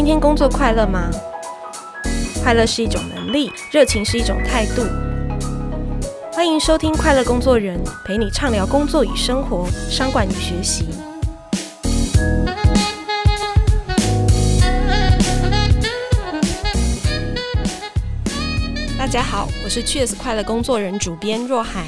今天工作快乐吗？快乐是一种能力，热情是一种态度。欢迎收听《快乐工作人》，陪你畅聊工作与生活、商管与学习。大家好，我是 Cheers 快乐工作人主编若涵，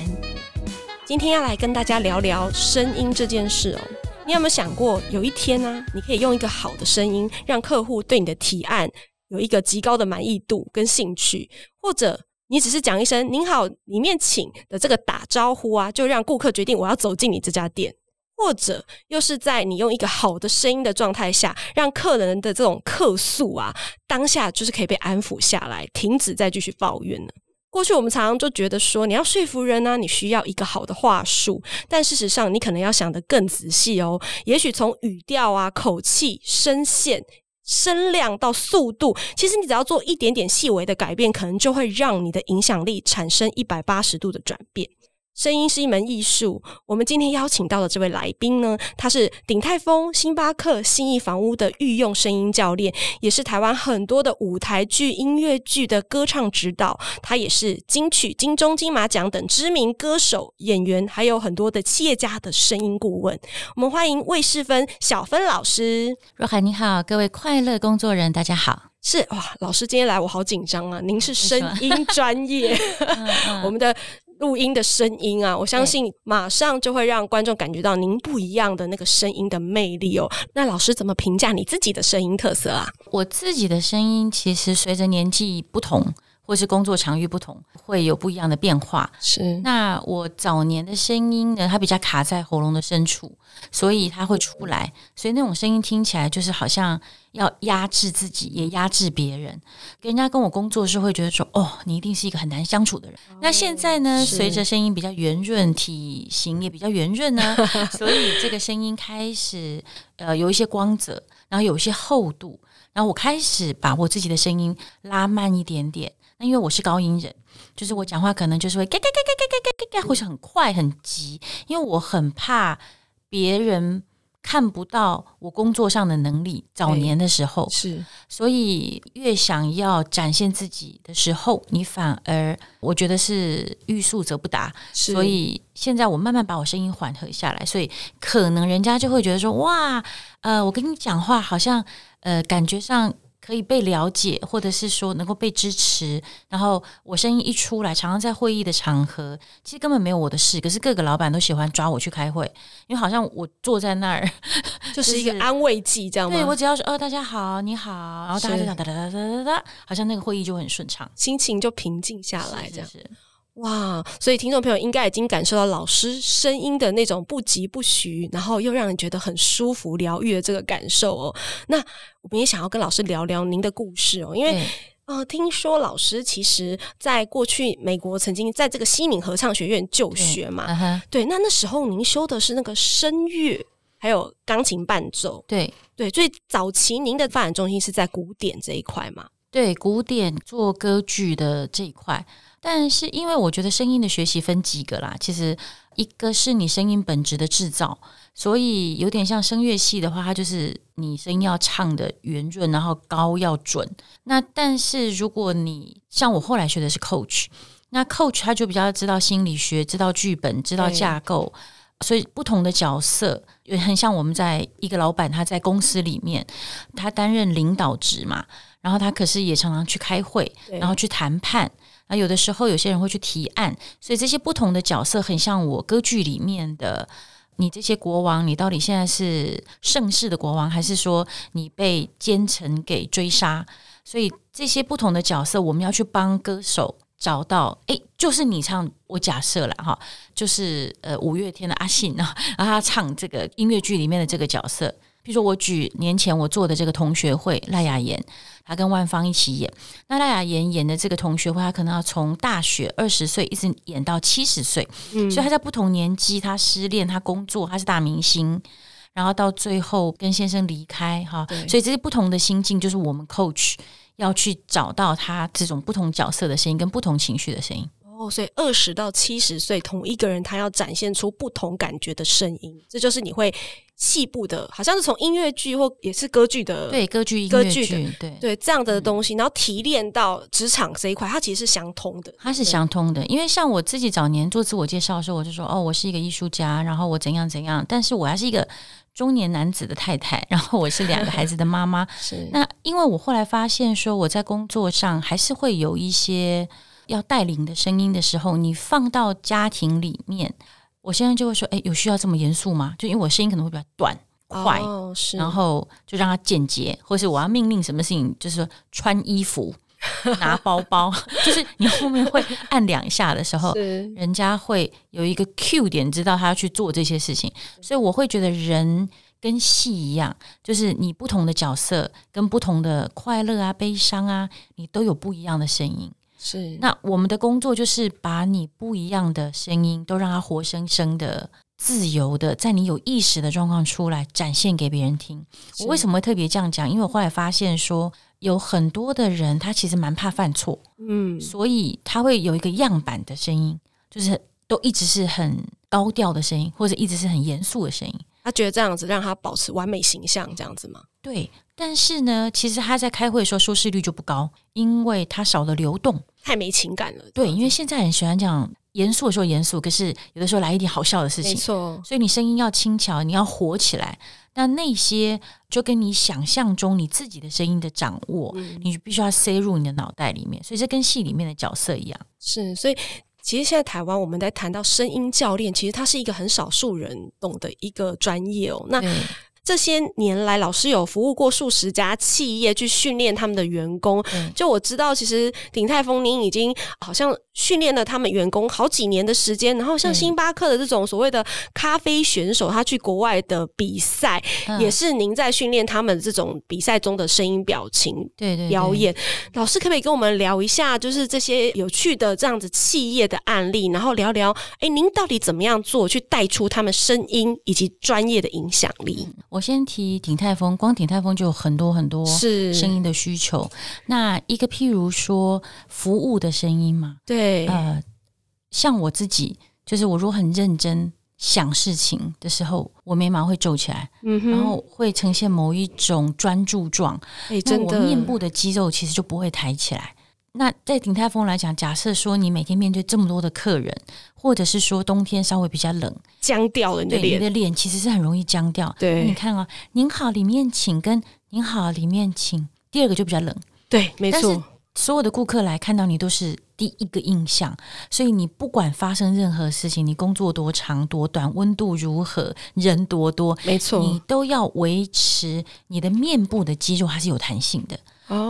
今天要来跟大家聊聊声音这件事哦。你有没有想过，有一天呢、你可以用一个好的声音，让客户对你的提案有一个极高的满意度跟兴趣，或者你只是讲一声“您好，里面请”的这个打招呼啊，就让顾客决定我要走进你这家店，或者又是在你用一个好的声音的状态下，让客人的这种客诉啊，当下就是可以被安抚下来，停止再继续抱怨呢？过去我们常常就觉得说，你要说服人呢、你需要一个好的话术。但事实上，你可能要想得更仔细哦。也许从语调啊、口气、声线、声量到速度，其实你只要做一点点细微的改变，可能就会让你的影响力产生一百八十度的转变。声音是一门艺术。我们今天邀请到的这位来宾呢，他是鼎泰丰、星巴克、信义房屋的御用声音教练，也是台湾很多的舞台剧、音乐剧的歌唱指导。他也是金曲、金钟、金马奖等知名歌手、演员，还有很多的企业家的声音顾问。我们欢迎魏世芬小芬老师。若涵你好，各位快乐工作人，大家好。是哇，老师今天来我好紧张啊！您是声音专业，我们的。录音的声音啊，我相信马上就会让观众感觉到您不一样的那个声音的魅力哦。那老师怎么评价你自己的声音特色啊？我自己的声音其实随着年纪不同，或是工作场域不同，会有不一样的变化。是，那我早年的声音呢，它比较卡在喉咙的深处，所以它会出不来，所以那种声音听起来就是好像。要压制自己，也压制别人。跟人家跟我工作时，会觉得说：“哦，你一定是一个很难相处的人。哦”那现在呢，随着声音比较圆润，体型也比较圆润呢，所以这个声音开始呃有一些光泽，然后有一些厚度。然后我开始把我自己的声音拉慢一点点。因为我是高音人，就是我讲话可能就是会嘎嘎嘎嘎嘎嘎嘎嘎，或是很快很急，因为我很怕别人看不到我工作上的能力。早年的时候是，所以越想要展现自己的时候，你反而我觉得是欲速则不达。所以现在我慢慢把我声音缓和下来，所以可能人家就会觉得说：“哇，呃，我跟你讲话好像呃，感觉上。”可以被了解，或者是说能够被支持。然后我声音一出来，常常在会议的场合，其实根本没有我的事。可是各个老板都喜欢抓我去开会，因为好像我坐在那儿 就是一个安慰剂，这样吗？对，我只要说哦，大家好，你好，然后大家就哒哒哒哒哒哒，好像那个会议就很顺畅，心情就平静下来，这样。是是是哇，所以听众朋友应该已经感受到老师声音的那种不疾不徐，然后又让人觉得很舒服、疗愈的这个感受哦。那我们也想要跟老师聊聊您的故事哦，因为呃，听说老师其实在过去美国曾经在这个西敏合唱学院就学嘛，对，uh-huh、对，那那时候您修的是那个声乐，还有钢琴伴奏，对对，所以早期您的发展中心是在古典这一块嘛？对，古典做歌剧的这一块。但是，因为我觉得声音的学习分几个啦，其实一个是你声音本质的制造，所以有点像声乐系的话，它就是你声音要唱的圆润，然后高要准。那但是如果你像我后来学的是 coach，那 coach 他就比较知道心理学，知道剧本，知道架构，所以不同的角色也很像我们在一个老板他在公司里面，他担任领导职嘛，然后他可是也常常去开会，然后去谈判。啊，有的时候有些人会去提案，所以这些不同的角色很像我歌剧里面的你这些国王，你到底现在是盛世的国王，还是说你被奸臣给追杀？所以这些不同的角色，我们要去帮歌手找到，哎，就是你唱，我假设了哈，就是呃五月天的阿信啊，然 后他唱这个音乐剧里面的这个角色。比如说，我举年前我做的这个同学会，赖雅妍，她跟万芳一起演。那赖雅妍演的这个同学会，她可能要从大学二十岁一直演到七十岁，嗯，所以她在不同年纪，她失恋，她工作，她是大明星，然后到最后跟先生离开，哈，所以这些不同的心境，就是我们 coach 要去找到他这种不同角色的声音跟不同情绪的声音。哦，所以二十到七十岁，同一个人他要展现出不同感觉的声音，这就是你会细部的，好像是从音乐剧或也是歌剧的，对歌剧、歌剧的，对对这样的东西，然后提炼到职场这一块，它其实是相通的，它是相通的。因为像我自己早年做自我介绍的时候，我就说哦，我是一个艺术家，然后我怎样怎样，但是我还是一个中年男子的太太，然后我是两个孩子的妈妈。是那因为我后来发现说，我在工作上还是会有一些要带领的声音的时候，你放到家庭里面。我现在就会说，哎，有需要这么严肃吗？就因为我声音可能会比较短、快，然后就让它简洁，或是我要命令什么事情，就是说穿衣服、拿包包，就是你后面会按两下的时候，人家会有一个 Q 点，知道他要去做这些事情。所以我会觉得人跟戏一样，就是你不同的角色跟不同的快乐啊、悲伤啊，你都有不一样的声音。是，那我们的工作就是把你不一样的声音都让它活生生的、自由的，在你有意识的状况出来展现给别人听。我为什么会特别这样讲？因为我后来发现说，有很多的人他其实蛮怕犯错，嗯，所以他会有一个样板的声音，就是都一直是很高调的声音，或者一直是很严肃的声音。他觉得这样子让他保持完美形象，这样子吗？对。但是呢，其实他在开会的时候收视率就不高，因为他少了流动，太没情感了。对，因为现在很喜欢讲严肃的时候严肃，可是有的时候来一点好笑的事情，没错。所以你声音要轻巧，你要活起来。那那些就跟你想象中你自己的声音的掌握，嗯、你必须要塞入你的脑袋里面。所以这跟戏里面的角色一样。是，所以其实现在台湾我们在谈到声音教练，其实它是一个很少数人懂的一个专业哦。那这些年来，老师有服务过数十家企业去训练他们的员工。嗯、就我知道，其实鼎泰丰您已经好像训练了他们员工好几年的时间。然后像星巴克的这种所谓的咖啡选手，他去国外的比赛，嗯、也是您在训练他们这种比赛中的声音表情对对表演。老师可不可以跟我们聊一下，就是这些有趣的这样子企业的案例，然后聊聊，哎，您到底怎么样做去带出他们声音以及专业的影响力？嗯我先提鼎泰丰，光鼎泰丰就有很多很多是声音的需求。那一个譬如说服务的声音嘛，对，呃，像我自己，就是我如果很认真想事情的时候，我眉毛会皱起来，嗯哼，然后会呈现某一种专注状，哎，真的，我面部的肌肉其实就不会抬起来。那在鼎泰丰来讲，假设说你每天面对这么多的客人，或者是说冬天稍微比较冷，僵掉了你的脸，你的脸其实是很容易僵掉。对，你看啊、哦，您好，里面请，跟您好，里面请，第二个就比较冷。对，没错。所有的顾客来看到你都是第一个印象，所以你不管发生任何事情，你工作多长多短，温度如何，人多多，没错，你都要维持你的面部的肌肉还是有弹性的。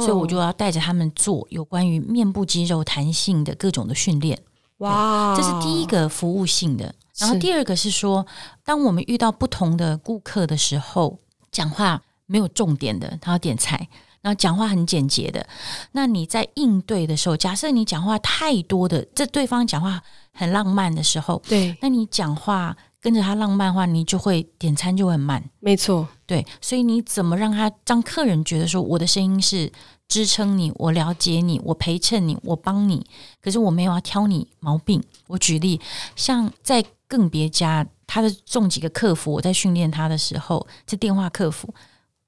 所以我就要带着他们做有关于面部肌肉弹性的各种的训练。哇，这是第一个服务性的。然后第二个是说，当我们遇到不同的顾客的时候，讲话没有重点的，他要点菜，然后讲话很简洁的。那你在应对的时候，假设你讲话太多的，这对方讲话很浪漫的时候，对，那你讲话。跟着他浪漫的话，你就会点餐就会很慢。没错，对，所以你怎么让他让客人觉得说我的声音是支撑你，我了解你，我陪衬你，我帮你，可是我没有要挑你毛病。我举例，像在更别家，他的中几个客服，我在训练他的时候，这电话客服，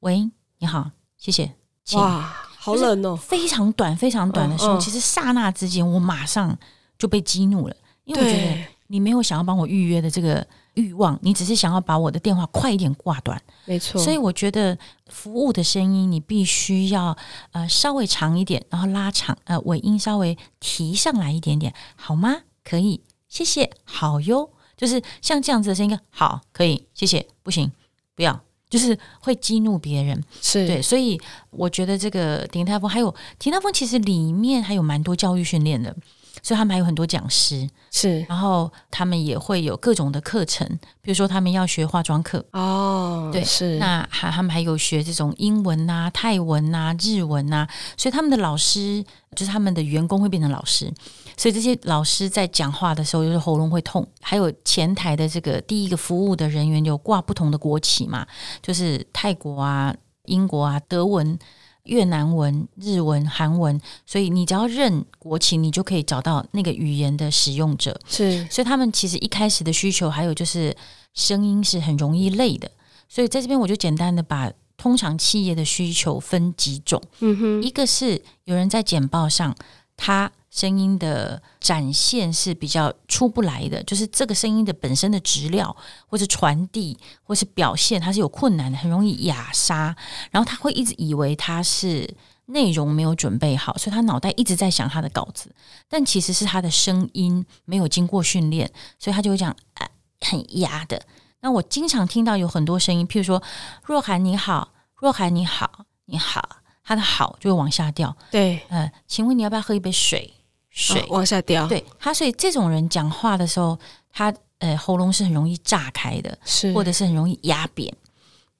喂，你好，谢谢。哇，好冷哦，非常短，非常短的时候，嗯嗯、其实刹那之间，我马上就被激怒了，因为我觉得你没有想要帮我预约的这个。欲望，你只是想要把我的电话快一点挂断，没错。所以我觉得服务的声音你必须要呃稍微长一点，然后拉长呃尾音稍微提上来一点点，好吗？可以，谢谢，好哟。就是像这样子的声音，好，可以，谢谢，不行，不要，就是会激怒别人，是对。所以我觉得这个鼎泰丰还有鼎泰丰，其实里面还有蛮多教育训练的。所以他们还有很多讲师，是，然后他们也会有各种的课程，比如说他们要学化妆课。哦，对，是，那还他们还有学这种英文啊、泰文啊、日文啊，所以他们的老师就是他们的员工会变成老师，所以这些老师在讲话的时候，就是喉咙会痛，还有前台的这个第一个服务的人员有挂不同的国旗嘛，就是泰国啊、英国啊、德文。越南文、日文、韩文，所以你只要认国情，你就可以找到那个语言的使用者。是，所以他们其实一开始的需求，还有就是声音是很容易累的。所以在这边我就简单的把通常企业的需求分几种。嗯哼，一个是有人在简报上，他。声音的展现是比较出不来的，就是这个声音的本身的质料，或是传递，或是表现，它是有困难的，很容易哑杀。然后他会一直以为他是内容没有准备好，所以他脑袋一直在想他的稿子，但其实是他的声音没有经过训练，所以他就会讲、呃、很哑的。那我经常听到有很多声音，譬如说若涵你好，若涵你好，你好，他的好就会往下掉。对，呃，请问你要不要喝一杯水？水、哦、往下掉，对他，所以这种人讲话的时候，他呃喉咙是很容易炸开的，是或者是很容易压扁。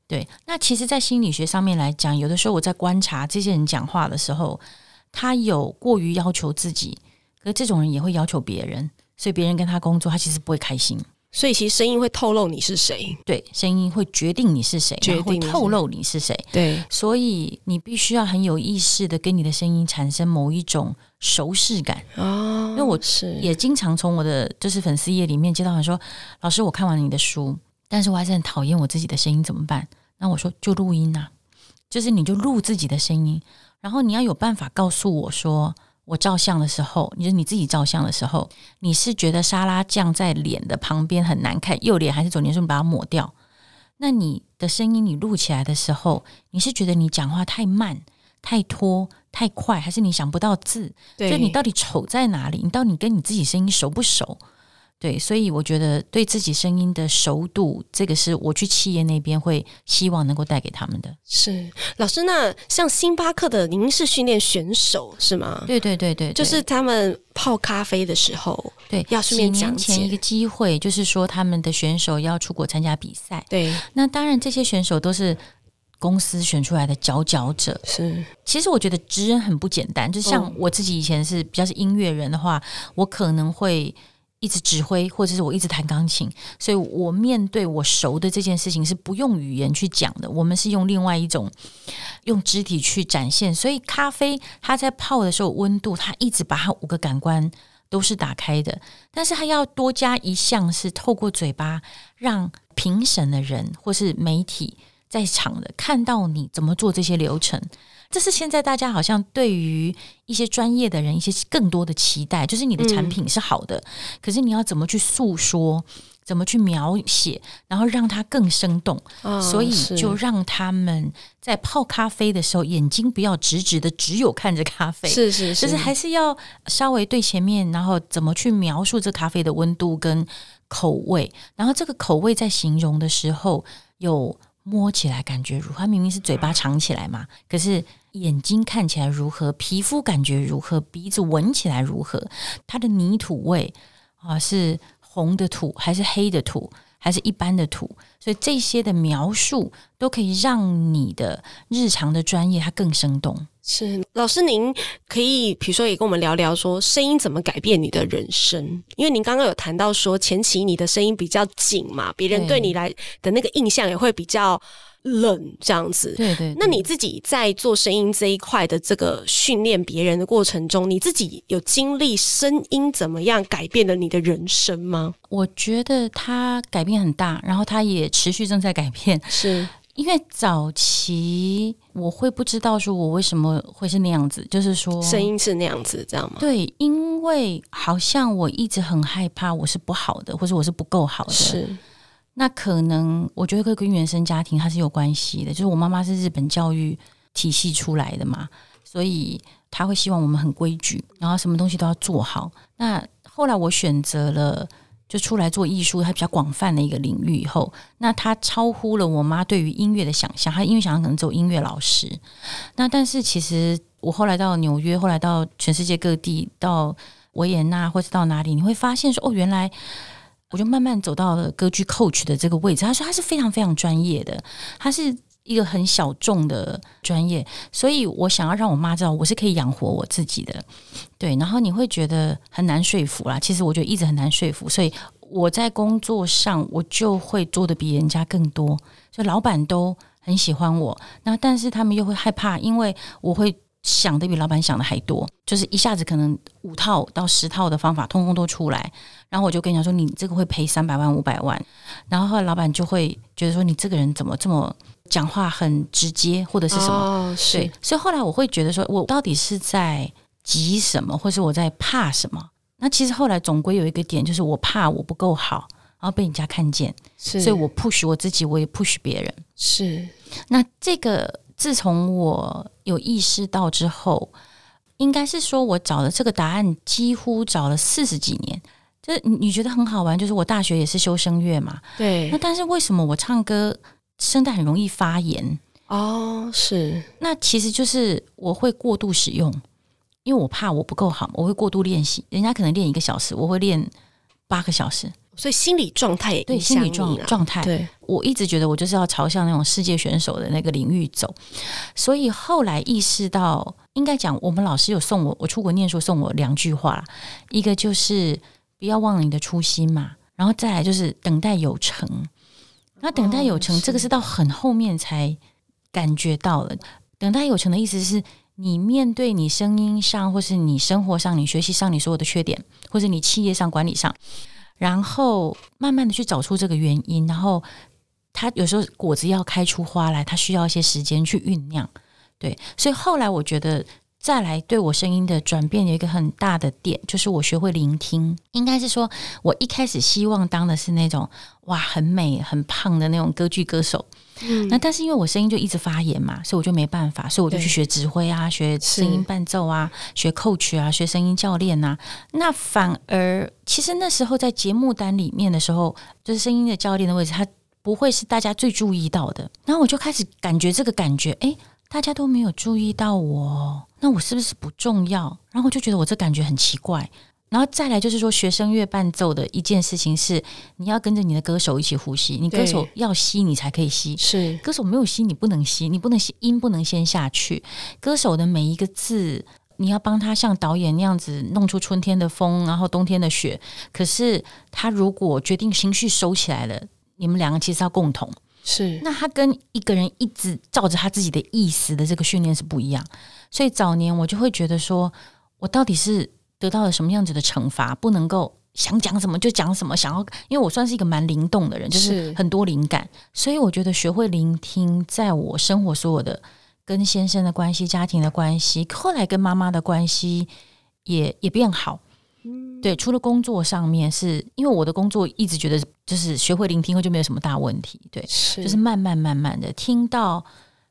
对，那其实，在心理学上面来讲，有的时候我在观察这些人讲话的时候，他有过于要求自己，可是这种人也会要求别人，所以别人跟他工作，他其实不会开心。所以其实声音会透露你是谁，对，声音会决定你是谁，决定会透露你是谁，对，所以你必须要很有意识的跟你的声音产生某一种熟视感哦。因为我是也经常从我的就是粉丝页里面接到很说，老师我看完你的书，但是我还是很讨厌我自己的声音，怎么办？那我说就录音呐、啊，就是你就录自己的声音，然后你要有办法告诉我说。我照相的时候，你就是你自己照相的时候，你是觉得沙拉酱在脸的旁边很难看，右脸还是左脸？说你把它抹掉。那你的声音你录起来的时候，你是觉得你讲话太慢、太拖、太快，还是你想不到字？对，就你到底丑在哪里？你到底跟你自己声音熟不熟？对，所以我觉得对自己声音的熟度，这个是我去企业那边会希望能够带给他们的。是老师，那像星巴克的，您是训练选手是吗？对对对对，就是他们泡咖啡的时候，对，要顺便讲前一个机会，就是说他们的选手要出国参加比赛。对，那当然这些选手都是公司选出来的佼佼者。是，其实我觉得职人很不简单。就像我自己以前是比较是音乐人的话，我可能会。一直指挥，或者是我一直弹钢琴，所以我面对我熟的这件事情是不用语言去讲的，我们是用另外一种用肢体去展现。所以咖啡它在泡的时候，温度它一直把它五个感官都是打开的，但是它要多加一项是透过嘴巴让评审的人或是媒体在场的看到你怎么做这些流程。这是现在大家好像对于一些专业的人一些更多的期待，就是你的产品是好的，嗯、可是你要怎么去诉说，怎么去描写，然后让它更生动。哦、所以就让他们在泡咖啡的时候，眼睛不要直直的，只有看着咖啡。是是是，就是还是要稍微对前面，然后怎么去描述这咖啡的温度跟口味，然后这个口味在形容的时候有摸起来感觉如何？它明明是嘴巴藏起来嘛，可是。眼睛看起来如何？皮肤感觉如何？鼻子闻起来如何？它的泥土味啊，是红的土还是黑的土，还是一般的土？所以这些的描述都可以让你的日常的专业它更生动。是老师，您可以比如说也跟我们聊聊说声音怎么改变你的人生？因为您刚刚有谈到说前期你的声音比较紧嘛，别人对你来的那个印象也会比较。冷这样子，对，对对。那你自己在做声音这一块的这个训练别人的过程中，你自己有经历声音怎么样改变了你的人生吗？我觉得它改变很大，然后它也持续正在改变。是因为早期我会不知道说我为什么会是那样子，就是说声音是那样子，这样吗？对，因为好像我一直很害怕我是不好的，或者我是不够好的。是。那可能我觉得跟原生家庭它是有关系的，就是我妈妈是日本教育体系出来的嘛，所以她会希望我们很规矩，然后什么东西都要做好。那后来我选择了就出来做艺术，它比较广泛的一个领域以后，那它超乎了我妈对于音乐的想象，她音乐想象可能只有音乐老师。那但是其实我后来到纽约，后来到全世界各地，到维也纳或者到哪里，你会发现说哦，原来。我就慢慢走到了歌剧 coach 的这个位置。他说他是非常非常专业的，他是一个很小众的专业，所以我想要让我妈知道我是可以养活我自己的。对，然后你会觉得很难说服啦。其实我觉得一直很难说服，所以我在工作上我就会做得比人家更多，所以老板都很喜欢我，那但是他们又会害怕，因为我会想的比老板想的还多，就是一下子可能五套到十套的方法通通都出来，然后我就跟你讲说，你这个会赔三百万五百万，然后后来老板就会觉得说，你这个人怎么这么讲话很直接，或者是什么？哦、是。对，所以后来我会觉得说，我到底是在急什么，或是我在怕什么？那其实后来总归有一个点，就是我怕我不够好，然后被人家看见，是，所以我 push 我自己，我也 push 别人。是。那这个自从我有意识到之后，应该是说我找的这个答案几乎找了四十几年。就是你你觉得很好玩，就是我大学也是修声乐嘛，对。那但是为什么我唱歌声带很容易发炎？哦，是。那其实就是我会过度使用。因为我怕我不够好，我会过度练习。人家可能练一个小时，我会练八个小时，所以心理状态也对心理状状态。对，我一直觉得我就是要朝向那种世界选手的那个领域走。所以后来意识到，应该讲我们老师有送我，我出国念书送我两句话，一个就是不要忘了你的初心嘛，然后再来就是等待有成。那等待有成，哦，这个是到很后面才感觉到了。等待有成的意思是。你面对你声音上，或是你生活上、你学习上你所有的缺点，或者你企业上管理上，然后慢慢的去找出这个原因，然后它有时候果子要开出花来，它需要一些时间去酝酿。对，所以后来我觉得再来对我声音的转变有一个很大的点，就是我学会聆听。应该是说我一开始希望当的是那种哇很美很胖的那种歌剧歌手。嗯，那但是因为我声音就一直发炎嘛，所以我就没办法，所以我就去学指挥啊，学声音伴奏啊，学 coach 啊，学声音教练啊。那反而其实那时候在节目单里面的时候，就是声音的教练的位置，他不会是大家最注意到的。然后我就开始感觉这个感觉，哎，大家都没有注意到我，那我是不是不重要？然后我就觉得我这感觉很奇怪。然后再来就是说，学声乐伴奏的一件事情是，你要跟着你的歌手一起呼吸。你歌手要吸，你才可以吸。是歌手没有吸，你不能吸，你不能吸，音不能先下去。歌手的每一个字，你要帮他像导演那样子弄出春天的风，然后冬天的雪。可是他如果决定情绪收起来了，你们两个其实要共同。是那他跟一个人一直照着他自己的意思的这个训练是不一样。所以早年我就会觉得说，我到底是。得到了什么样子的惩罚？不能够想讲什么就讲什么，想要，因为我算是一个蛮灵动的人，就是很多灵感，所以我觉得学会聆听，在我生活所有的跟先生的关系、家庭的关系，后来跟妈妈的关系也也变好。嗯，对，除了工作上面是，是因为我的工作一直觉得就是学会聆听后就没有什么大问题。对，是就是慢慢慢慢的听到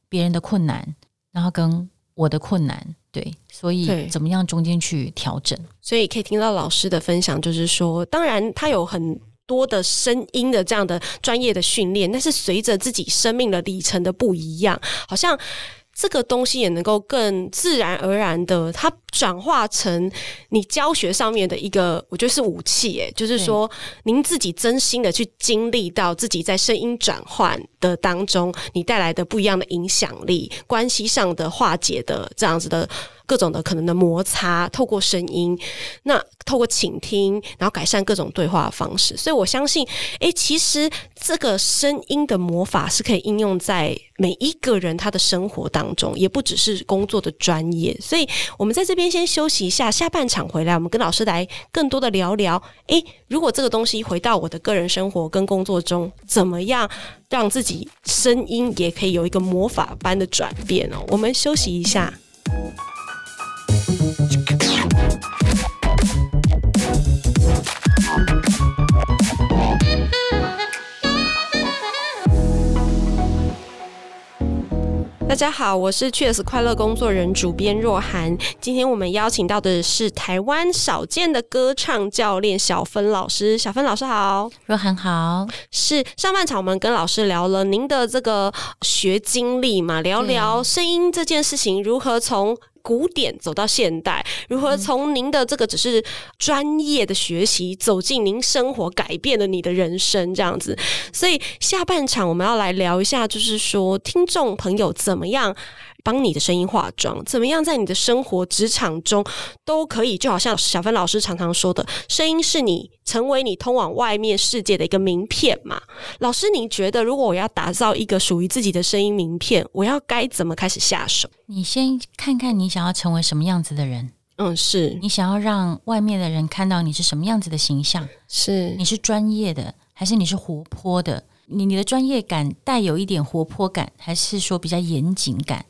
别人的困难，然后跟我的困难。对，所以怎么样中间去调整？所以可以听到老师的分享，就是说，当然他有很多的声音的这样的专业的训练，但是随着自己生命的里程的不一样，好像。这个东西也能够更自然而然的，它转化成你教学上面的一个，我觉得是武器。诶，就是说，您自己真心的去经历到自己在声音转换的当中，你带来的不一样的影响力，关系上的化解的这样子的。各种的可能的摩擦，透过声音，那透过倾听，然后改善各种对话方式。所以我相信，诶，其实这个声音的魔法是可以应用在每一个人他的生活当中，也不只是工作的专业。所以我们在这边先休息一下，下半场回来，我们跟老师来更多的聊聊。诶，如果这个东西回到我的个人生活跟工作中，怎么样让自己声音也可以有一个魔法般的转变哦？我们休息一下。大家好，我是 Cheers 快乐工作人主编若涵。今天我们邀请到的是台湾少见的歌唱教练小芬老师。小芬老师好，若涵好。是上半场我们跟老师聊了您的这个学经历嘛，聊聊声音这件事情如何从。古典走到现代，如何从您的这个只是专业的学习走进您生活，改变了你的人生这样子？所以下半场我们要来聊一下，就是说听众朋友怎么样帮你的声音化妆？怎么样在你的生活、职场中都可以？就好像小芬老师常常说的，声音是你成为你通往外面世界的一个名片嘛。老师，你觉得如果我要打造一个属于自己的声音名片，我要该怎么开始下手？你先看看你想要成为什么样子的人。嗯，是你想要让外面的人看到你是什么样子的形象？是你是专业的，还是你是活泼的？你你的专业感带有一点活泼感，还是说比较严谨感？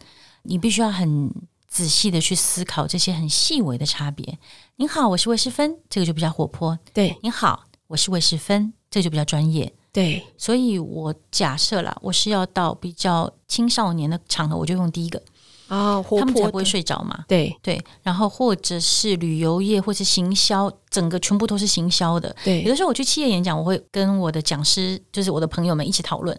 你必须要很仔细的去思考这些很细微的差别。您好，我是魏世芬，这个就比较活泼。对，您好，我是魏世芬，这个就比较专业。对，所以我假设啦，我是要到比较青少年的场合，我就用第一个。啊、哦，他们才不会睡着嘛。对对，然后或者是旅游业，或是行销，整个全部都是行销的。对，有的时候我去企业演讲，我会跟我的讲师，就是我的朋友们一起讨论。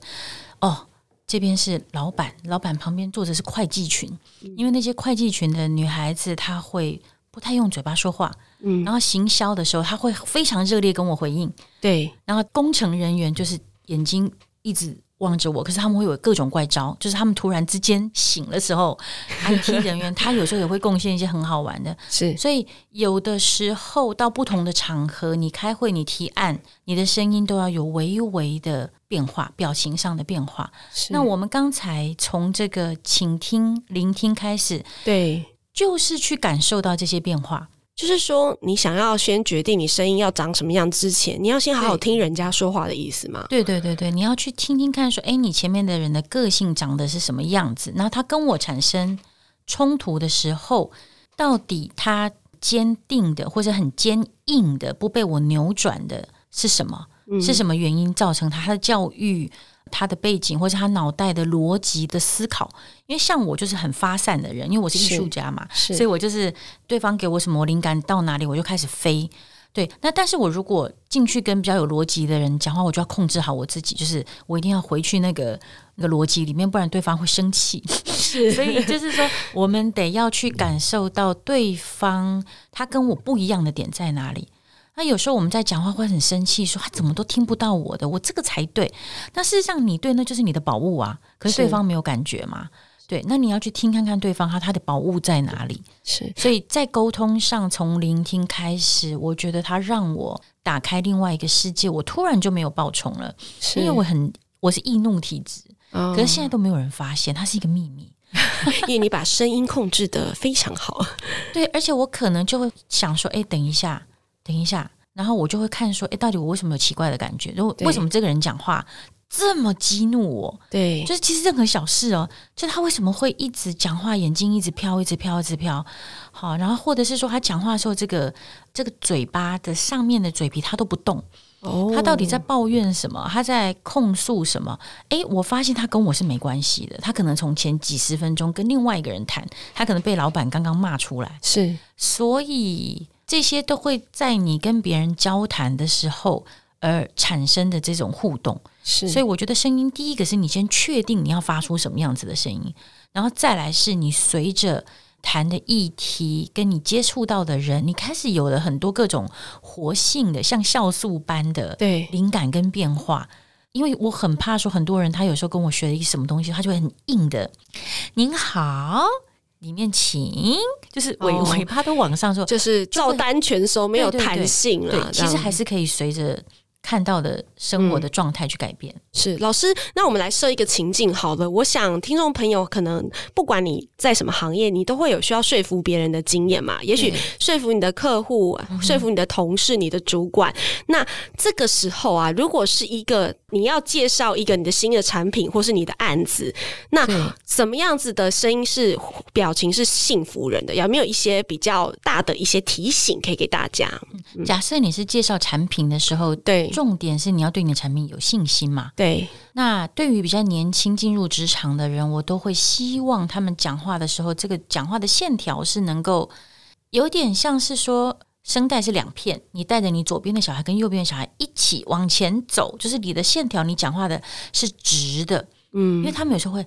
哦，这边是老板，老板旁边坐着是会计群，嗯、因为那些会计群的女孩子，她会不太用嘴巴说话。嗯，然后行销的时候，她会非常热烈跟我回应。对，然后工程人员就是眼睛一直。望着我，可是他们会有各种怪招，就是他们突然之间醒的时候，IT 人员他有时候也会贡献一些很好玩的，是。所以有的时候到不同的场合，你开会、你提案，你的声音都要有微微的变化，表情上的变化。是。那我们刚才从这个倾听、聆听开始，对，就是去感受到这些变化。就是说，你想要先决定你声音要长什么样之前，你要先好好听人家说话的意思嘛？对对对对，你要去听听看，说，哎，你前面的人的个性长得是什么样子？然后他跟我产生冲突的时候，到底他坚定的或者很坚硬的，不被我扭转的是什么？嗯、是什么原因造成他，他的教育？他的背景，或是他脑袋的逻辑的思考，因为像我就是很发散的人，因为我是艺术家嘛，所以我就是对方给我什么灵感到哪里我就开始飞。对，那但是我如果进去跟比较有逻辑的人讲话，我就要控制好我自己，就是我一定要回去那个那个逻辑里面，不然对方会生气。是，所以就是说，我们得要去感受到对方他跟我不一样的点在哪里。那有时候我们在讲话会很生气，说他怎么都听不到我的，我这个才对。那事实上你对，那就是你的宝物啊。可是对方没有感觉嘛？对，那你要去听看看对方他他的宝物在哪里。是，所以在沟通上，从聆听开始，我觉得他让我打开另外一个世界，我突然就没有爆冲了，是因为我很我是易怒体质，可是现在都没有人发现，它是一个秘密，因为你把声音控制的非常好。对，而且我可能就会想说，哎，等一下。等一下，然后我就会看说，哎，到底我为什么有奇怪的感觉？如果为什么这个人讲话这么激怒我？对，就是其实任何小事哦，就他为什么会一直讲话，眼睛一直飘，一直飘，一直飘。好，然后或者是说他讲话的时候，这个这个嘴巴的上面的嘴皮他都不动。哦，他到底在抱怨什么？他在控诉什么？诶，我发现他跟我是没关系的。他可能从前几十分钟跟另外一个人谈，他可能被老板刚刚骂出来。是，所以。这些都会在你跟别人交谈的时候而产生的这种互动，是。所以我觉得声音第一个是你先确定你要发出什么样子的声音，然后再来是你随着谈的议题跟你接触到的人，你开始有了很多各种活性的像酵素般的对灵感跟变化。因为我很怕说很多人他有时候跟我学了一个什么东西，他就会很硬的。您好。里面请，就是尾尾巴都往上说，就是照单全收，没有弹性了。对，其实还是可以随着。看到的生活的状态去改变。嗯、是老师，那我们来设一个情境好了。我想听众朋友可能不管你在什么行业，你都会有需要说服别人的经验嘛。也许说服你的客户，说服你的同事、你的主管。嗯、那这个时候啊，如果是一个你要介绍一个你的新的产品或是你的案子，那怎么样子的声音是表情是幸福人的？有没有一些比较大的一些提醒可以给大家？嗯、假设你是介绍产品的时候，对。重点是你要对你的产品有信心嘛？对。那对于比较年轻进入职场的人，我都会希望他们讲话的时候，这个讲话的线条是能够有点像是说，声带是两片，你带着你左边的小孩跟右边的小孩一起往前走，就是你的线条，你讲话的是直的。嗯，因为他们有时候会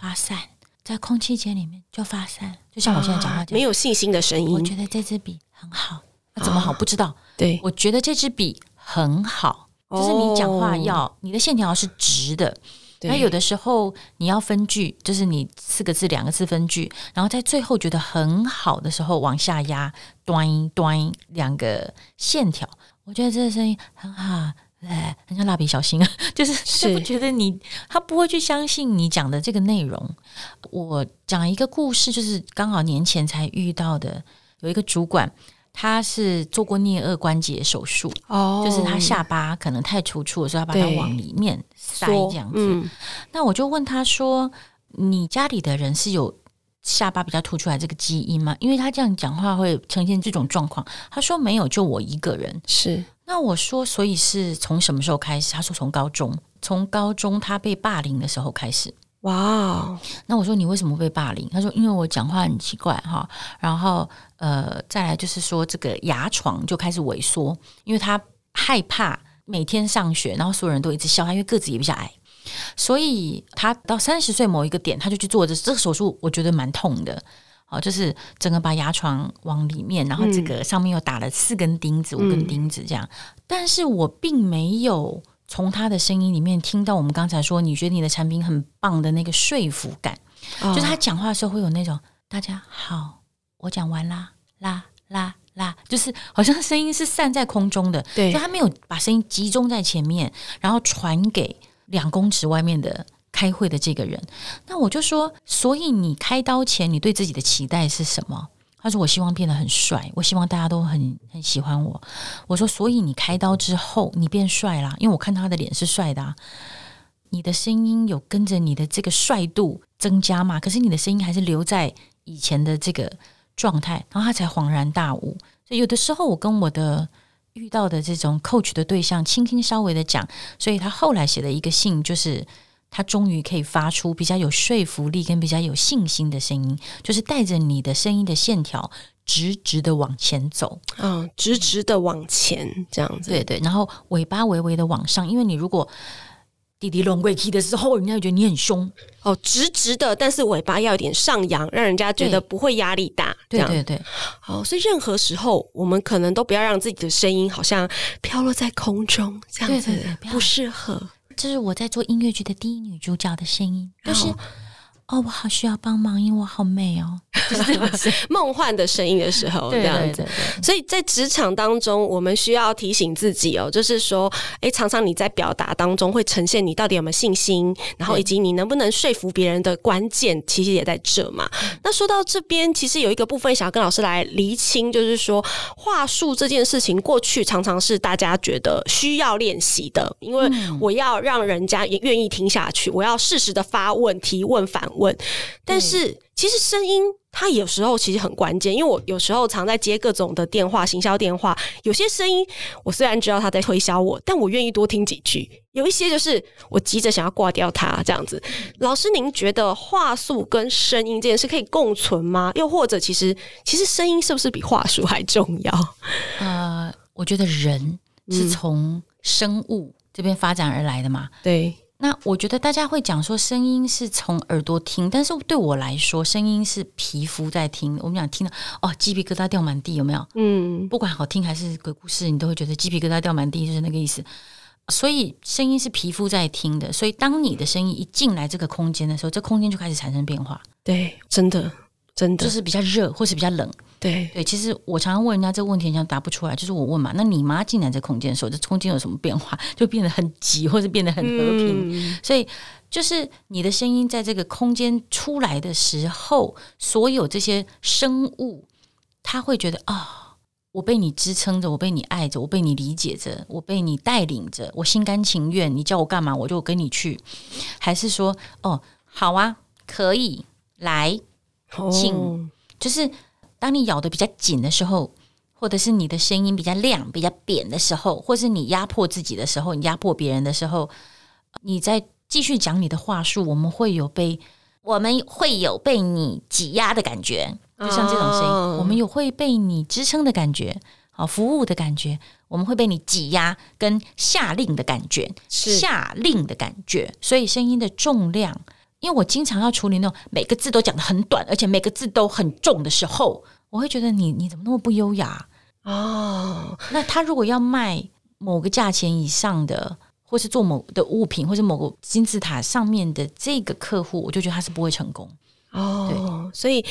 发散，在空气间里面就发散，就像我现在讲话没有信心的声音。我觉得这支笔很好，那怎么好不知道？对，我觉得这支笔。很好，就是你讲话要、哦、你的线条是直的，那有的时候你要分句，就是你四个字、两个字分句，然后在最后觉得很好的时候往下压，端端两个线条，我觉得这个声音很好，哎，很像蜡笔小新啊，就是是不觉得你他不会去相信你讲的这个内容。我讲一个故事，就是刚好年前才遇到的，有一个主管。他是做过颞颌关节手术，哦，就是他下巴可能太突出了，所以他把它往里面塞这样子。嗯、那我就问他说：“你家里的人是有下巴比较凸出来这个基因吗？”因为他这样讲话会呈现这种状况。他说：“没有，就我一个人。”是。那我说：“所以是从什么时候开始？”他说：“从高中，从高中他被霸凌的时候开始。”哇 Wow，那我说你为什么被霸凌？他说因为我讲话很奇怪哈，然后呃，再来就是说这个牙床就开始萎缩，因为他害怕每天上学，然后所有人都一直笑他，因为个子也比较矮，所以他到三十岁某一个点，他就去做这这个手术，我觉得蛮痛的，好，就是整个把牙床往里面，然后这个上面又打了四根钉子，嗯、五根钉子这样，但是我并没有。从他的声音里面听到我们刚才说，你觉得你的产品很棒的那个说服感，哦、就是他讲话的时候会有那种大家好，我讲完啦啦啦啦，就是好像声音是散在空中的，对，就他没有把声音集中在前面，然后传给两公尺外面的开会的这个人。那我就说，所以你开刀前，你对自己的期待是什么？他说：“我希望变得很帅，我希望大家都很很喜欢我。”我说：“所以你开刀之后，你变帅啦，因为我看他的脸是帅的啊。你的声音有跟着你的这个帅度增加嘛？可是你的声音还是留在以前的这个状态。”然后他才恍然大悟。所以有的时候，我跟我的遇到的这种 coach 的对象轻轻稍微的讲，所以他后来写的一个信，就是。他终于可以发出比较有说服力跟比较有信心的声音，就是带着你的声音的线条直直的往前走，嗯，直直的往前这样子，对对，然后尾巴微微的往上，因为你如果滴滴龙贵气的时候，人家会觉得你很凶。哦，直直的，但是尾巴要有点上扬，让人家觉得不会压力大，对对对，哦，所以任何时候我们可能都不要让自己的声音好像飘落在空中，这样子不适合。这是我在做音乐剧的第一女主角的声音，就是哦，我好需要帮忙，因为我好美哦。就是 梦幻的声音的时候，这样子。所以在职场当中，我们需要提醒自己哦，就是说，哎，常常你在表达当中会呈现你到底有没有信心，然后以及你能不能说服别人的关键，其实也在这嘛。那说到这边，其实有一个部分想要跟老师来厘清，就是说话术这件事情，过去常常是大家觉得需要练习的，因为我要让人家也愿意听下去，我要适时的发问、提问、反问，但是。其实声音它有时候其实很关键，因为我有时候常在接各种的电话、行销电话，有些声音我虽然知道他在推销我，但我愿意多听几句。有一些就是我急着想要挂掉它这样子。老师，您觉得话术跟声音这件事可以共存吗？又或者其实其实声音是不是比话术还重要？呃，我觉得人是从生物这边发展而来的嘛。对。那我觉得大家会讲说声音是从耳朵听，但是对我来说，声音是皮肤在听。我们讲听到哦，鸡皮疙瘩掉满地，有没有？嗯，不管好听还是鬼故事，你都会觉得鸡皮疙瘩掉满地，就是那个意思。所以声音是皮肤在听的，所以当你的声音一进来这个空间的时候，这空间就开始产生变化。对，真的。真的就是比较热，或是比较冷。对对，其实我常常问人家这个问题，人家答不出来。就是我问嘛，那你妈进来这空间的时候，这空间有什么变化？就变得很急，或者变得很和平。嗯、所以就是你的声音在这个空间出来的时候，所有这些生物，他会觉得啊、哦，我被你支撑着，我被你爱着，我被你理解着，我被你带领着，我心甘情愿。你叫我干嘛，我就跟你去。还是说，哦，好啊，可以来。请，哦、就是当你咬得比较紧的时候，或者是你的声音比较亮、比较扁的时候，或是你压迫自己的时候，你压迫别人的时候，你在继续讲你的话术，我们会有被我们会有被你挤压的感觉，就像这种声音，哦、我们有会被你支撑的感觉，好服务的感觉，我们会被你挤压跟下令的感觉，下令的感觉，所以声音的重量。因为我经常要处理那种每个字都讲的很短，而且每个字都很重的时候，我会觉得你你怎么那么不优雅哦？那他如果要卖某个价钱以上的或是做某的物品，或是某个金字塔上面的这个客户，我就觉得他是不会成功哦。对，所以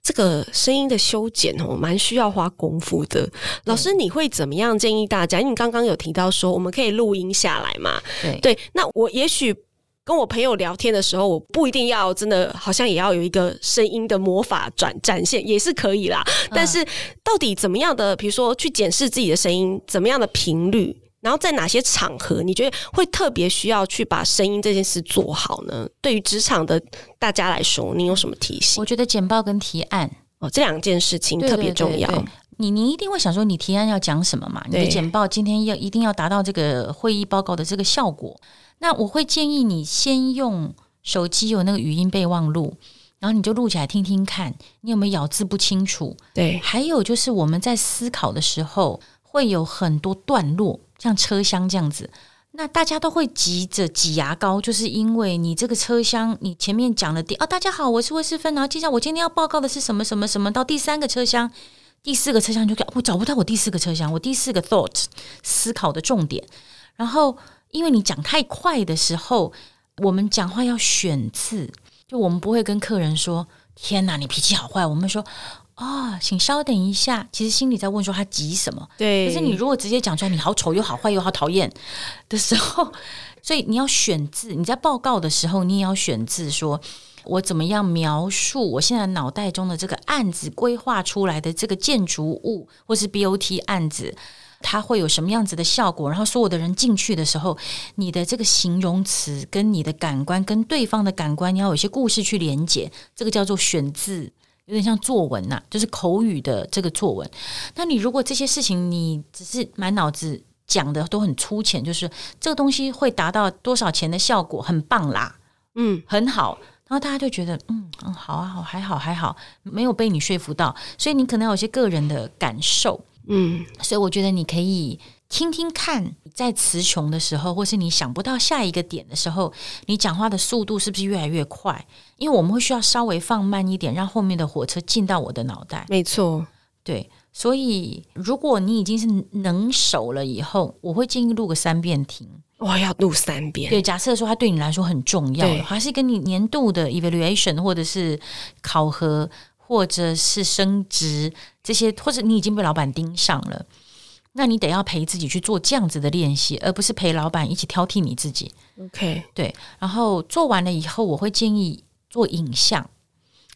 这个声音的修剪哦，蛮需要花功夫的。老师，你会怎么样建议大家？因为你刚刚有提到说，我们可以录音下来嘛？对对，那我也许。跟我朋友聊天的时候，我不一定要真的，好像也要有一个声音的魔法转展现，也是可以啦。嗯、但是到底怎么样的，比如说去检视自己的声音，怎么样的频率，然后在哪些场合，你觉得会特别需要去把声音这件事做好呢？对于职场的大家来说，你有什么提醒？我觉得简报跟提案哦，这两件事情特别重要。对对对对，你你一定会想说，你提案要讲什么嘛？你的简报今天要一定要达到这个会议报告的这个效果。那我会建议你先用手机有那个语音备忘录，然后你就录起来听听看，你有没有咬字不清楚？对。还有就是我们在思考的时候会有很多段落，像车厢这样子，那大家都会急着挤牙膏，就是因为你这个车厢，你前面讲了第哦，大家好，我是魏世芬，然后接下来我今天要报告的是什么什么什么，到第三个车厢、第四个车厢就讲我找不到我第四个车厢，我第四个 thought 思考的重点，然后。因为你讲太快的时候，我们讲话要选字，就我们不会跟客人说“天哪，你脾气好坏”，我们说“啊、哦，请稍等一下”。其实心里在问说他急什么。对。可是你如果直接讲出来“你好丑又好坏又好讨厌”的时候，所以你要选字。你在报告的时候，你也要选字，说我怎么样描述我现在脑袋中的这个案子规划出来的这个建筑物，或是 BOT 案子。它会有什么样子的效果？然后所有的人进去的时候，你的这个形容词跟你的感官跟对方的感官，你要有一些故事去连接，这个叫做选字，有点像作文呐、啊，就是口语的这个作文。那你如果这些事情你只是满脑子讲的都很粗浅，就是这个东西会达到多少钱的效果，很棒啦，嗯，很好。然后大家就觉得，嗯嗯，好啊，好，还好，还好，没有被你说服到，所以你可能有些个人的感受。嗯，所以我觉得你可以听听看，在词穷的时候，或是你想不到下一个点的时候，你讲话的速度是不是越来越快？因为我们会需要稍微放慢一点，让后面的火车进到我的脑袋。没错，对。所以如果你已经是能手了以后，我会建议录个三遍听。哇，要录三遍。对，假设说它对你来说很重要，还是跟你年度的 evaluation 或者是考核。或者是升职这些，或者你已经被老板盯上了，那你得要陪自己去做这样子的练习，而不是陪老板一起挑剔你自己。OK，对。然后做完了以后，我会建议做影像，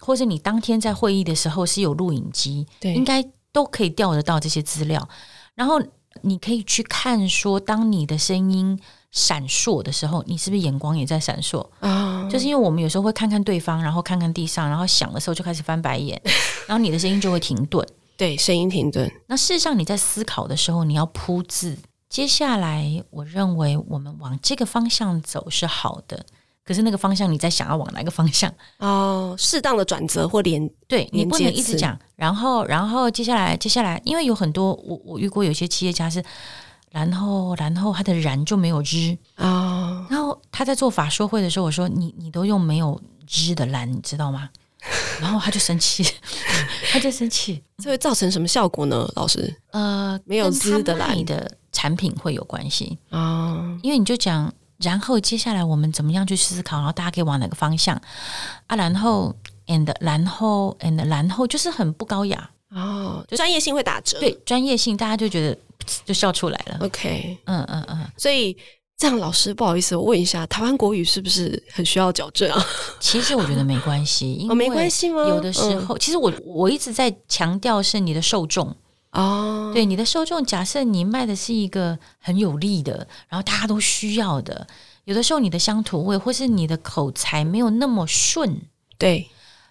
或者你当天在会议的时候是有录影机，对，应该都可以调得到这些资料。然后你可以去看说，当你的声音。闪烁的时候，你是不是眼光也在闪烁啊？就是因为我们有时候会看看对方，然后看看地上，然后想的时候就开始翻白眼，然后你的声音就会停顿。对，声音停顿。那事实上你在思考的时候，你要铺字。接下来，我认为我们往这个方向走是好的。可是那个方向，你在想要往哪个方向？哦，适当的转折或连对，你不能一直讲。然后，然后接下来，接下来，因为有很多我我遇过有些企业家是。然后，然后他的然就没有日啊。Oh. 然后他在做法说会的时候，我说你你都用没有日的然，你知道吗？然后他就生气，他就生气，这会造成什么效果呢？老师，呃，没有日的然，你的产品会有关系啊。Oh. 因为你就讲，然后接下来我们怎么样去思考，然后大家可以往哪个方向啊？然后 and 然后 and 然后就是很不高雅哦，oh. 就专业性会打折。对，专业性大家就觉得。就笑出来了。OK，嗯嗯嗯，所以这样，老师不好意思，我问一下，台湾国语是不是很需要矫正啊？其实我觉得没关系，因为没关系吗？有的时候，其实我我一直在强调是你的受众哦，对，你的受众，假设你卖的是一个很有利的，然后大家都需要的，有的时候你的乡土味或是你的口才没有那么顺，对，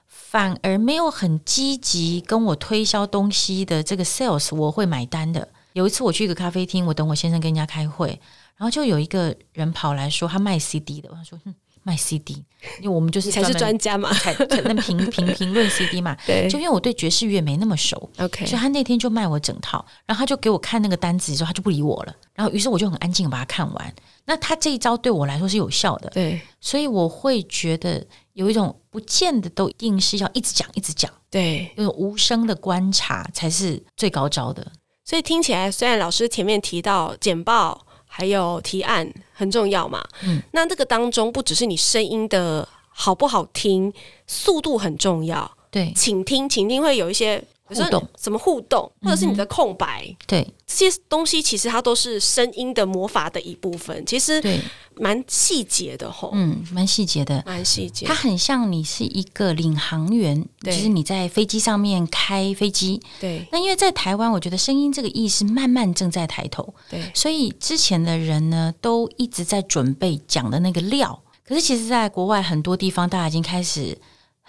反而没有很积极跟我推销东西的这个 sales，我会买单的。有一次我去一个咖啡厅，我等我先生跟人家开会，然后就有一个人跑来说他卖 CD 的，我说哼，卖 CD，因为我们就是才是专家嘛，才才能评评评论 CD 嘛，对，就因为我对爵士乐没那么熟，OK，所以他那天就卖我整套，然后他就给我看那个单子之后，他就不理我了，然后于是我就很安静的把它看完。那他这一招对我来说是有效的，对，所以我会觉得有一种不见得都一定是要一直讲一直讲，对，那种无声的观察才是最高招的。所以听起来，虽然老师前面提到简报，还还有提案很重要嘛。嗯，那这个当中不只是你声音的好不好听，速度很重要。对，请听，请听会有一些互动，什么互动，或者是你的空白。嗯、对，这些东西其实它都是声音的魔法的一部分。其实对，蛮细节的吼。嗯，蛮细节的，蛮细节。它很像你是一个领航员，就是你在飞机上面开飞机。对。那因为在台湾，我觉得声音这个意识慢慢正在抬头。对。所以之前的人呢，都一直在准备讲的那个料。可是其实，在国外很多地方，大家已经开始。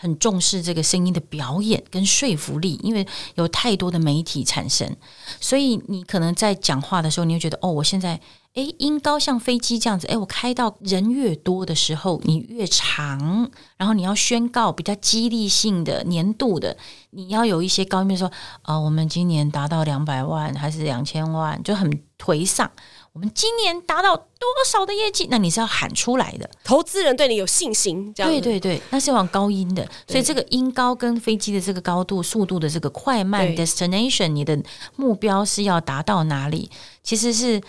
很重视这个声音的表演跟说服力，因为有太多的媒体产生，所以你可能在讲话的时候，你会觉得哦，我现在诶音高像飞机这样子，诶我开到人越多的时候，你越长，然后你要宣告比较激励性的年度的，你要有一些高音，比如说啊、呃，我们今年达到两百万还是两千万，就很颓丧。我们今年达到多少的业绩？那你是要喊出来的，投资人对你有信心。这样对对对，那是往高音的，所以这个音高跟飞机的这个高度、速度的这个快慢 destination，你的目标是要达到哪里？其实是。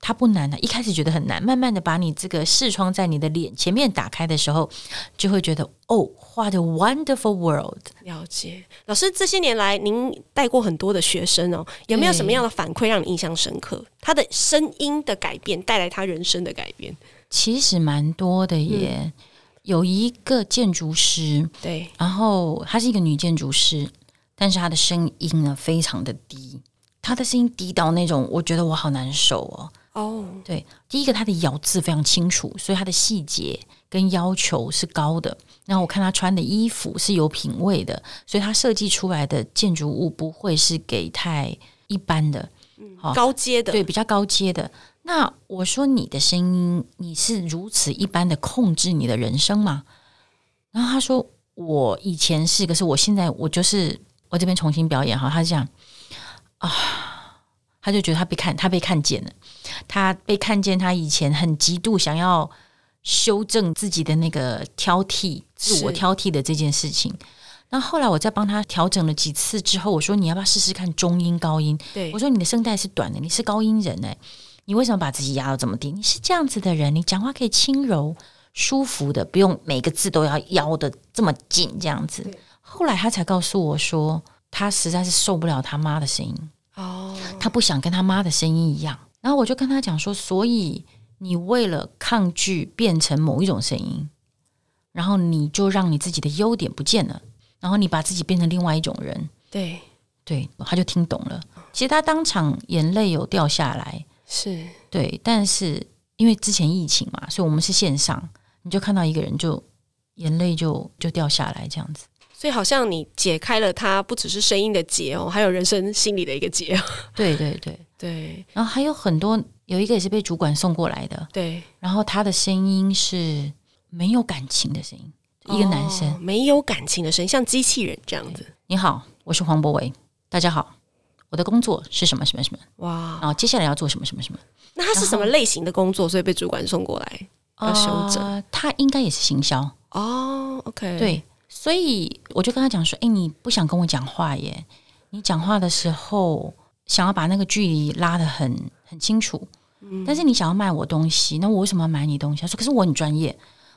它不难的，啊，一开始觉得很难，慢慢的把你这个视窗在你的脸前面打开的时候，就会觉得哦，What a wonderful world！了解，老师这些年来您带过很多的学生哦，有没有什么样的反馈让你印象深刻？他的声音的改变带来他人生的改变，其实蛮多的耶。嗯、有一个建筑师，对，然后她是一个女建筑师，但是她的声音呢非常的低，她的声音低到那种我觉得我好难受哦。哦，对，第一个他的咬字非常清楚，所以他的细节跟要求是高的。然后我看他穿的衣服是有品味的，所以他设计出来的建筑物不会是给太一般的，嗯，高阶的，对，比较高阶的。那我说你的声音，你是如此一般的控制你的人生吗？然后他说我以前是，可是我现在我就是我这边重新表演哈，他是这样啊。他就觉得他被看，他被看见了，他被看见，他以前很极度想要修正自己的那个挑剔、自我挑剔的这件事情。那后来我再帮他调整了几次之后，我说：“你要不要试试看中音、高音？”对，我说：“你的声带是短的，你是高音人哎，你为什么把自己压到这么低？你是这样子的人，你讲话可以轻柔、舒服的，不用每个字都要腰的这么紧，这样子。”后来他才告诉我说，他实在是受不了他妈的声音。哦，他不想跟他妈的声音一样，然后我就跟他讲说，所以你为了抗拒变成某一种声音，然后你就让你自己的优点不见了，然后你把自己变成另外一种人。对，对，他就听懂了。其实他当场眼泪有掉下来，是对，但是因为之前疫情嘛，所以我们是线上，你就看到一个人就眼泪就就掉下来这样子。所以好像你解开了他不只是声音的结哦，还有人生心理的一个结。对对对 对，然后还有很多，有一个也是被主管送过来的。对，然后他的声音是没有感情的声音，一个男生，哦，没有感情的声音，像机器人这样子。你好，我是黄博维，大家好，我的工作是什么什么什么？哇，然后接下来要做什么什么什么？那他是什么类型的工作？所以被主管送过来要修正？呃，他应该也是行销哦。OK，对。所以我就跟他讲说：“哎，你不想跟我讲话耶？你讲话的时候想要把那个距离拉得很很清楚，嗯，但是你想要卖我东西，那我为什么要买你东西？”他说：“可是我很专业。”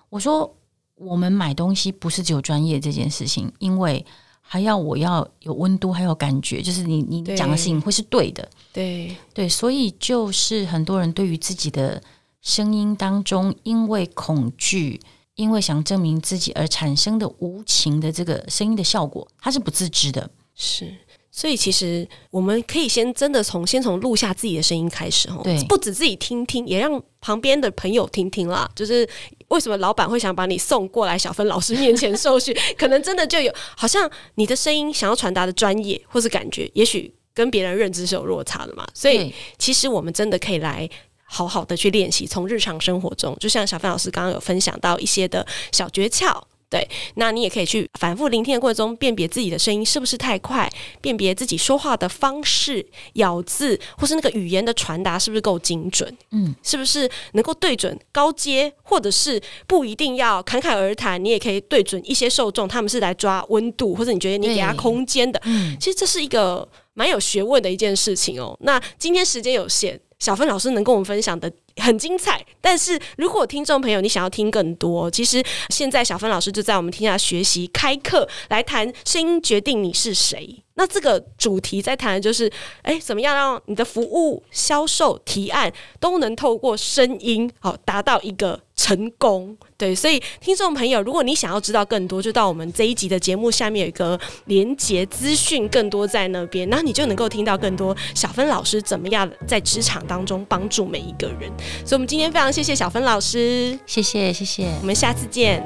我说：“我们买东西不是只有专业这件事情，因为还要我要有温度，还有感觉，就是你你讲的事情会是对的。对”对对，所以就是很多人对于自己的声音当中，因为恐惧。因为想证明自己而产生的无情的这个声音的效果，他是不自知的。是，所以其实我们可以先真的从先从录下自己的声音开始哦。对，不止自己听听，也让旁边的朋友听听啦。就是为什么老板会想把你送过来小芬老师面前受训？可能真的就有，好像你的声音想要传达的专业或是感觉，也许跟别人认知是有落差的嘛。所以其实我们真的可以来。好好的去练习，从日常生活中，就像小范老师刚刚有分享到一些的小诀窍，对，那你也可以去反复聆听的过程中，辨别自己的声音是不是太快，辨别自己说话的方式、咬字，或是那个语言的传达是不是够精准，嗯，是不是能够对准高阶，或者是不一定要侃侃而谈，你也可以对准一些受众，他们是来抓温度，或者你觉得你给他空间的，嗯，其实这是一个蛮有学问的一件事情哦。那今天时间有限。小芬老师能跟我们分享的很精彩。但是如果听众朋友你想要听更多，其实现在小芬老师就在我们听下学习开课来谈声音决定你是谁。那这个主题在谈的就是，哎，怎么样让你的服务、销售、提案都能透过声音，好达到一个成功。对，所以听众朋友，如果你想要知道更多，就到我们这一集的节目下面有一个连结资讯，更多在那边，那你就能够听到更多小芬老师怎么样在职场当中帮助每一个人。所以，我们今天非常谢谢小芬老师，谢谢谢谢，我们下次见。